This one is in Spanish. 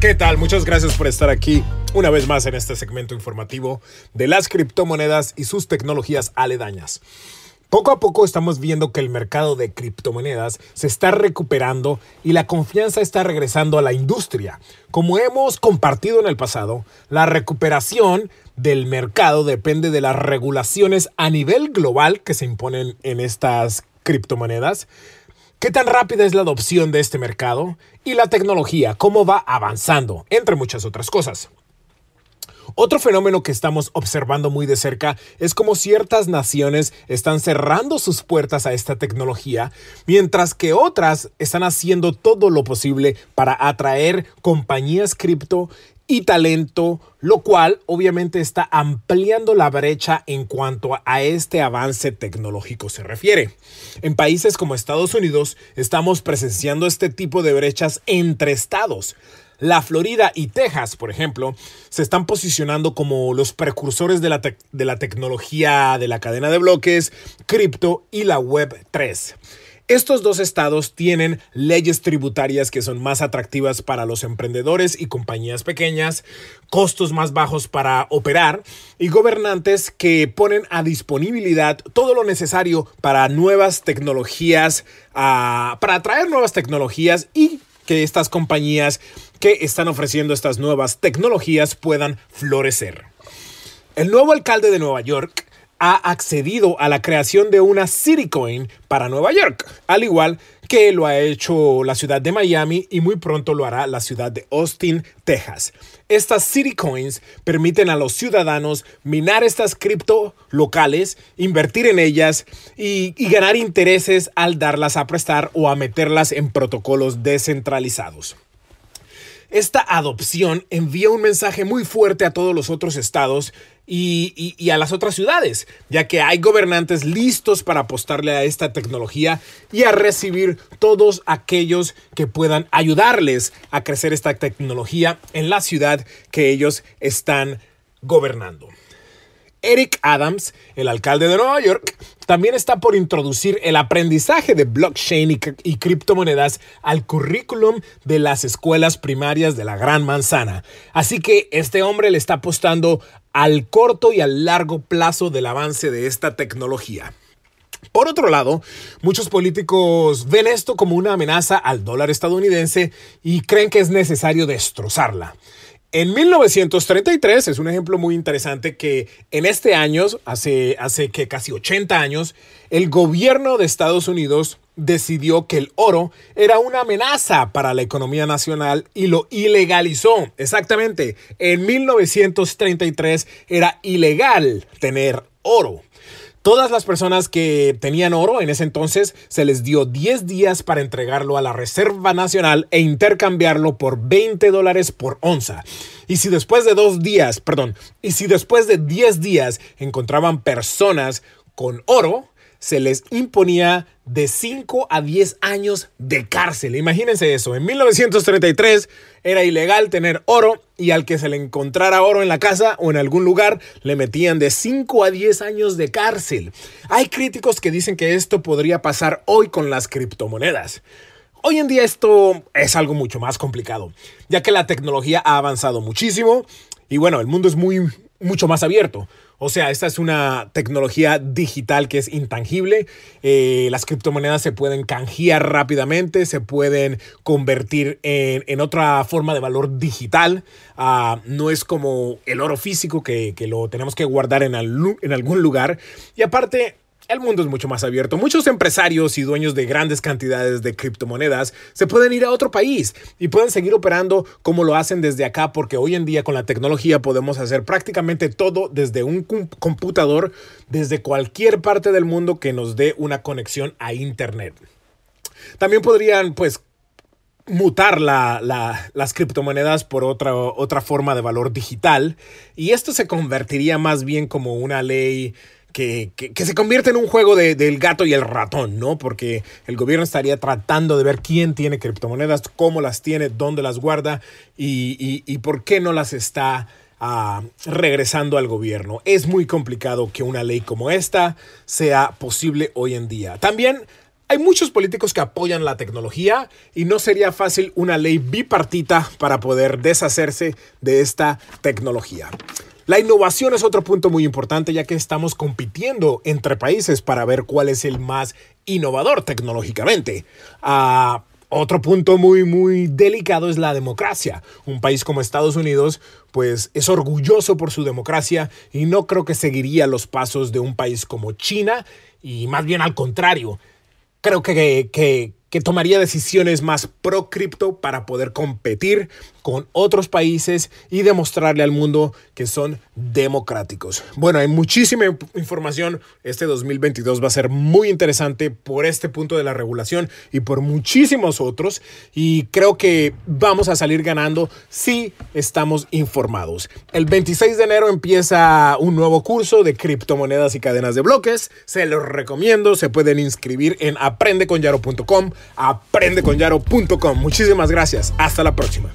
¿Qué tal? Muchas gracias por estar aquí una vez más en este segmento informativo de las criptomonedas y sus tecnologías aledañas. Poco a poco estamos viendo que el mercado de criptomonedas se está recuperando y la confianza está regresando a la industria. Como hemos compartido en el pasado, la recuperación del mercado depende de las regulaciones a nivel global que se imponen en estas criptomonedas, ¿Qué tan rápida es la adopción de este mercado? Y la tecnología, cómo va avanzando, entre muchas otras cosas. Otro fenómeno que estamos observando muy de cerca es cómo ciertas naciones están cerrando sus puertas a esta tecnología, mientras que otras están haciendo todo lo posible para atraer compañías cripto y talento, lo cual obviamente está ampliando la brecha en cuanto a este avance tecnológico se refiere. En países como Estados Unidos estamos presenciando este tipo de brechas entre estados. La Florida y Texas, por ejemplo, se están posicionando como los precursores de la, de la tecnología de la cadena de bloques, cripto y la Web 3. Estos dos estados tienen leyes tributarias que son más atractivas para los emprendedores y compañías pequeñas, costos más bajos para operar y gobernantes que ponen a disponibilidad todo lo necesario para nuevas tecnologías, ah, para atraer nuevas tecnologías y que estas compañías que están ofreciendo estas nuevas tecnologías puedan florecer. El nuevo alcalde de Nueva York ha accedido a la creación de una Citycoin para Nueva York, al igual que lo ha hecho la ciudad de Miami y muy pronto lo hará la ciudad de Austin, Texas. Estas Citycoins permiten a los ciudadanos minar estas cripto locales, invertir en ellas y, y ganar intereses al darlas a prestar o a meterlas en protocolos descentralizados. Esta adopción envía un mensaje muy fuerte a todos los otros estados y, a las otras ciudades, ya que hay gobernantes listos para apostarle a esta tecnología y a recibir todos aquellos que puedan ayudarles a crecer esta tecnología en la ciudad que ellos están gobernando. Eric Adams, el alcalde de Nueva York, también está por introducir el aprendizaje de blockchain y, criptomonedas al currículum de las escuelas primarias de la Gran Manzana. Así que este hombre le está apostando al corto y al largo plazo del avance de esta tecnología. Por otro lado, muchos políticos ven esto como una amenaza al dólar estadounidense y creen que es necesario destrozarla. En 1933 es un ejemplo muy interesante que en este año, hace, hace que casi 80 años, el gobierno de Estados Unidos decidió que el oro era una amenaza para la economía nacional y lo ilegalizó. Exactamente, en 1933 era ilegal tener oro. Todas las personas que tenían oro en ese entonces se les dio 10 días para entregarlo a la Reserva Nacional e intercambiarlo por 20 dólares por onza. Y si después de dos días, perdón, y si después de 10 días encontraban personas con oro, se les imponía de 5 a 10 años de cárcel. Imagínense eso, en 1933 era ilegal tener oro y al que se le encontrara oro en la casa o en algún lugar le metían de 5 a 10 años de cárcel. Hay críticos que dicen que esto podría pasar hoy con las criptomonedas. Hoy en día esto es algo mucho más complicado, ya que la tecnología ha avanzado muchísimo y bueno, el mundo es muy mucho más abierto. O sea, esta es una tecnología digital que es intangible. Eh, las criptomonedas se pueden canjear rápidamente, se pueden convertir en, otra forma de valor digital. Ah, no es como el oro físico que, lo tenemos que guardar en, en algún lugar. Y aparte, el mundo es mucho más abierto. Muchos empresarios y dueños de grandes cantidades de criptomonedas se pueden ir a otro país y pueden seguir operando como lo hacen desde acá porque hoy en día con la tecnología podemos hacer prácticamente todo desde un computador, desde cualquier parte del mundo que nos dé una conexión a Internet. También podrían pues mutar las criptomonedas por otra, otra forma de valor digital y esto se convertiría más bien como una ley que, se convierte en un juego del gato y el ratón, ¿no? Porque el gobierno estaría tratando de ver quién tiene criptomonedas, cómo las tiene, dónde las guarda y, por qué no las está ah, regresando al gobierno. Es muy complicado que una ley como esta sea posible hoy en día. También Hay muchos políticos que apoyan la tecnología y no sería fácil una ley bipartita para poder deshacerse de esta tecnología. La innovación es otro punto muy importante ya que estamos compitiendo entre países para ver cuál es el más innovador tecnológicamente. Ah, otro punto muy, muy delicado es la democracia. Un país como Estados Unidos, pues es orgulloso por su democracia y no creo que seguiría los pasos de un país como China y más bien al contrario creo que, que, que tomaría decisiones más pro cripto para poder competir con otros países y demostrarle al mundo que son democráticos. Bueno, hay muchísima información. Este 2022 va a ser muy interesante por este punto de la regulación y por muchísimos otros. Y creo que vamos a salir ganando si estamos informados. El 26 de enero empieza un nuevo curso de criptomonedas y cadenas de bloques. Se los recomiendo. Se pueden inscribir en aprendeconyaro.com aprendeconyaro.com. Muchísimas gracias. Hasta la próxima.